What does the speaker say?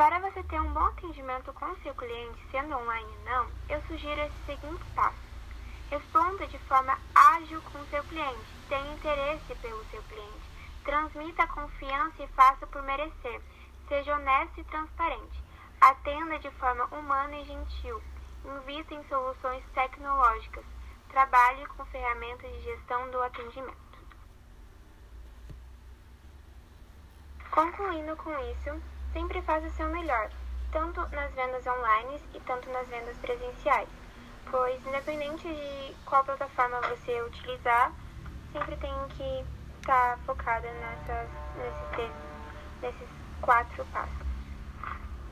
Para você ter um bom atendimento com seu cliente, sendo online ou não, eu sugiro esses seguintes passos. Responda de forma ágil com seu cliente, tenha interesse pelo seu cliente, transmita confiança e faça por merecer, seja honesto e transparente, atenda de forma humana e gentil, invista em soluções tecnológicas, trabalhe com ferramentas de gestão do atendimento. Concluindo com isso, sempre faça o seu melhor, tanto nas vendas online e tanto nas vendas presenciais, pois independente de qual plataforma você utilizar, sempre tem que estar focada nessas, nesses, nesses quatro passos.